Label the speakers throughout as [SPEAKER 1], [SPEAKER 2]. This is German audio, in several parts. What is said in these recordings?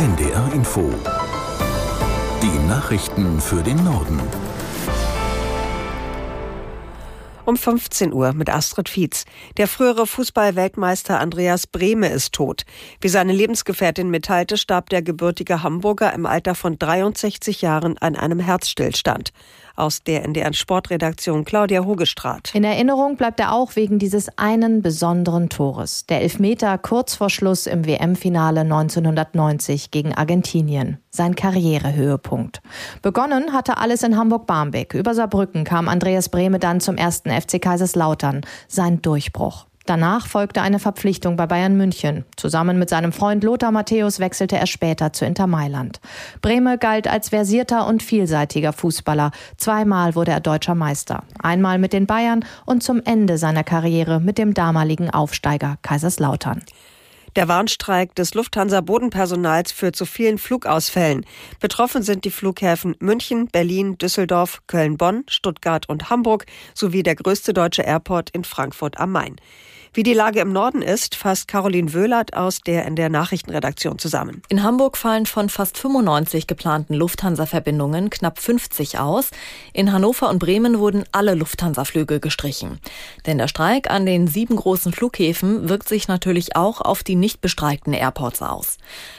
[SPEAKER 1] NDR Info. Die Nachrichten für den Norden.
[SPEAKER 2] Um 15 Uhr mit Astrid Fietz. Der frühere Fußball-Weltmeister Andreas Brehme ist tot. Wie seine Lebensgefährtin mitteilte, starb der gebürtige Hamburger im Alter von 63 Jahren an einem Herzstillstand aus der NDR Sportredaktion Claudia Hogestraat.
[SPEAKER 3] In Erinnerung bleibt er auch wegen dieses einen besonderen Tores. Der Elfmeter kurz vor Schluss im WM-Finale 1990 gegen Argentinien. Sein Karrierehöhepunkt. Begonnen hatte alles in Hamburg-Barmbek. Über Saarbrücken kam Andreas Brehme dann zum ersten FC Kaiserslautern. Sein Durchbruch. Danach folgte eine Verpflichtung bei Bayern München. Zusammen mit seinem Freund Lothar Matthäus wechselte er später zu Inter Mailand. Brehme galt als versierter und vielseitiger Fußballer. Zweimal wurde er deutscher Meister. Einmal mit den Bayern und zum Ende seiner Karriere mit dem damaligen Aufsteiger Kaiserslautern.
[SPEAKER 2] Der Warnstreik des Lufthansa-Bodenpersonals führt zu vielen Flugausfällen. Betroffen sind die Flughäfen München, Berlin, Düsseldorf, Köln-Bonn, Stuttgart und Hamburg sowie der größte deutsche Airport in Frankfurt am Main. Wie die Lage im Norden ist, fasst Caroline Wöhlert aus der in der Nachrichtenredaktion zusammen.
[SPEAKER 4] In Hamburg fallen von fast 95 geplanten Lufthansa-Verbindungen knapp 50 aus. In Hannover und Bremen wurden alle Lufthansa-Flüge gestrichen. Denn der Streik an den sieben großen Flughäfen wirkt sich natürlich auch auf die nicht bestreikten Airports aus.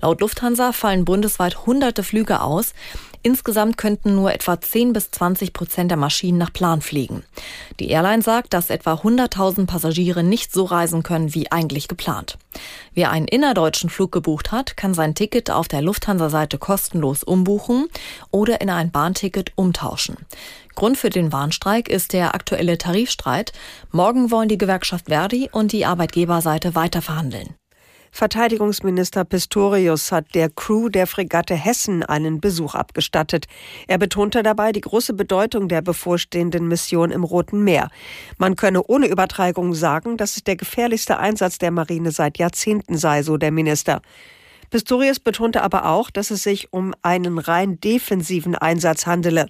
[SPEAKER 4] Laut Lufthansa fallen bundesweit hunderte Flüge aus. Insgesamt könnten nur etwa 10 bis 20 Prozent der Maschinen nach Plan fliegen. Die Airline sagt, dass etwa 100.000 Passagiere nicht so reisen können wie eigentlich geplant. Wer einen innerdeutschen Flug gebucht hat, kann sein Ticket auf der Lufthansa-Seite kostenlos umbuchen oder in ein Bahnticket umtauschen. Grund für den Warnstreik ist der aktuelle Tarifstreit. Morgen wollen die Gewerkschaft Verdi und die Arbeitgeberseite weiter verhandeln.
[SPEAKER 2] Verteidigungsminister Pistorius hat der Crew der Fregatte Hessen einen Besuch abgestattet. Er betonte dabei die große Bedeutung der bevorstehenden Mission im Roten Meer. Man könne ohne Übertreibung sagen, dass es der gefährlichste Einsatz der Marine seit Jahrzehnten sei, so der Minister. Pistorius betonte aber auch, dass es sich um einen rein defensiven Einsatz handele.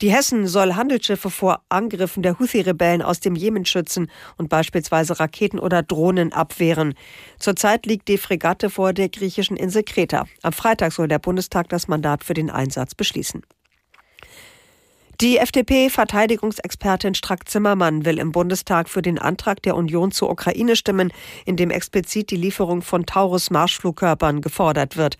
[SPEAKER 2] Die Hessen soll Handelsschiffe vor Angriffen der Houthi-Rebellen aus dem Jemen schützen und beispielsweise Raketen oder Drohnen abwehren. Zurzeit liegt die Fregatte vor der griechischen Insel Kreta. Am Freitag soll der Bundestag das Mandat für den Einsatz beschließen. Die FDP-Verteidigungsexpertin Strack-Zimmermann will im Bundestag für den Antrag der Union zur Ukraine stimmen, in dem explizit die Lieferung von Taurus-Marschflugkörpern gefordert wird.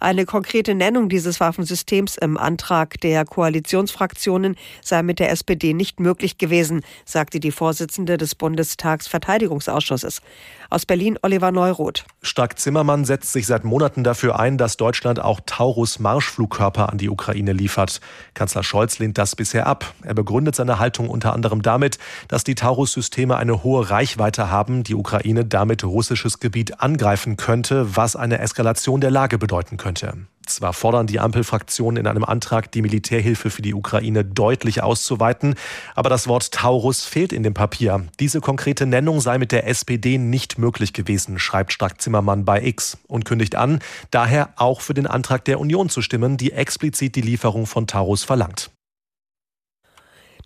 [SPEAKER 2] Eine konkrete Nennung dieses Waffensystems im Antrag der Koalitionsfraktionen sei mit der SPD nicht möglich gewesen, sagte die Vorsitzende des Bundestagsverteidigungsausschusses. Aus Berlin Oliver Neuroth.
[SPEAKER 5] Strack-Zimmermann setzt sich seit Monaten dafür ein, dass Deutschland auch Taurus-Marschflugkörper an die Ukraine liefert. Kanzler Scholz lehnt das bisher ab. Er begründet seine Haltung unter anderem damit, dass die Taurus-Systeme eine hohe Reichweite haben, die Ukraine damit russisches Gebiet angreifen könnte, was eine Eskalation der Lage bedeuten könnte. Zwar fordern die Ampelfraktionen in einem Antrag, die Militärhilfe für die Ukraine deutlich auszuweiten, aber das Wort Taurus fehlt in dem Papier. Diese konkrete Nennung sei mit der SPD nicht möglich gewesen, schreibt Strack-Zimmermann bei X und kündigt an, daher auch für den Antrag der Union zu stimmen, die explizit die Lieferung von Taurus verlangt.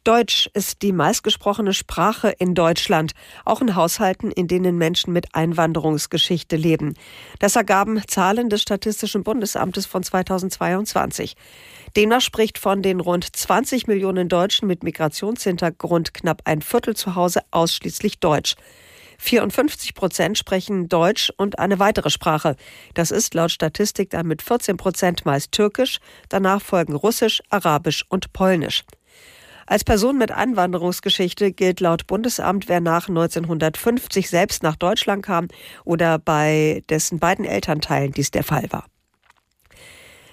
[SPEAKER 2] Deutsch ist die meistgesprochene Sprache in Deutschland, auch in Haushalten, in denen Menschen mit Einwanderungsgeschichte leben. Das ergaben Zahlen des Statistischen Bundesamtes von 2022. Demnach spricht von den rund 20 Millionen Deutschen mit Migrationshintergrund knapp ein Viertel zu Hause ausschließlich Deutsch. 54 Prozent sprechen Deutsch und eine weitere Sprache. Das ist laut Statistik dann mit 14 Prozent meist Türkisch, danach folgen Russisch, Arabisch und Polnisch. Als Person mit Einwanderungsgeschichte gilt laut Bundesamt, wer nach 1950 selbst nach Deutschland kam oder bei dessen beiden Elternteilen dies der Fall war.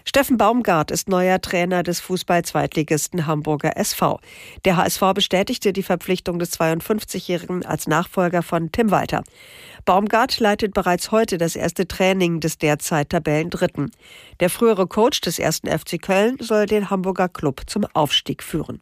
[SPEAKER 2] Steffen Baumgart ist neuer Trainer des Fußball-Zweitligisten Hamburger SV. Der HSV bestätigte die Verpflichtung des 52-Jährigen als Nachfolger von Tim Walter. Baumgart leitet bereits heute das erste Training des derzeit Tabellendritten. Der frühere Coach des ersten FC Köln soll den Hamburger Club zum Aufstieg führen.